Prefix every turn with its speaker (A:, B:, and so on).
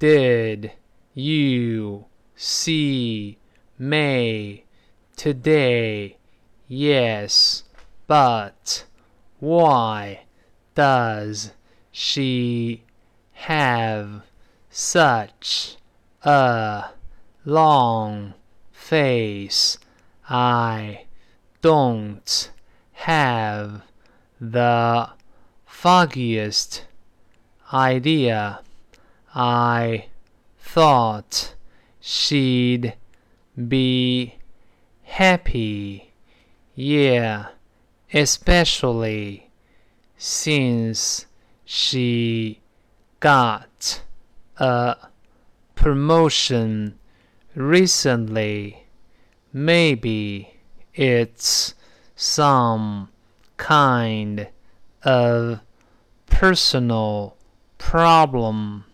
A: Did you see May today? Yes, but why does she have such a long face? I don't have the foggiest idea. I thought she'd be happy. Yeah, especially since she got a promotion recently. Maybe it's some kind of personal problem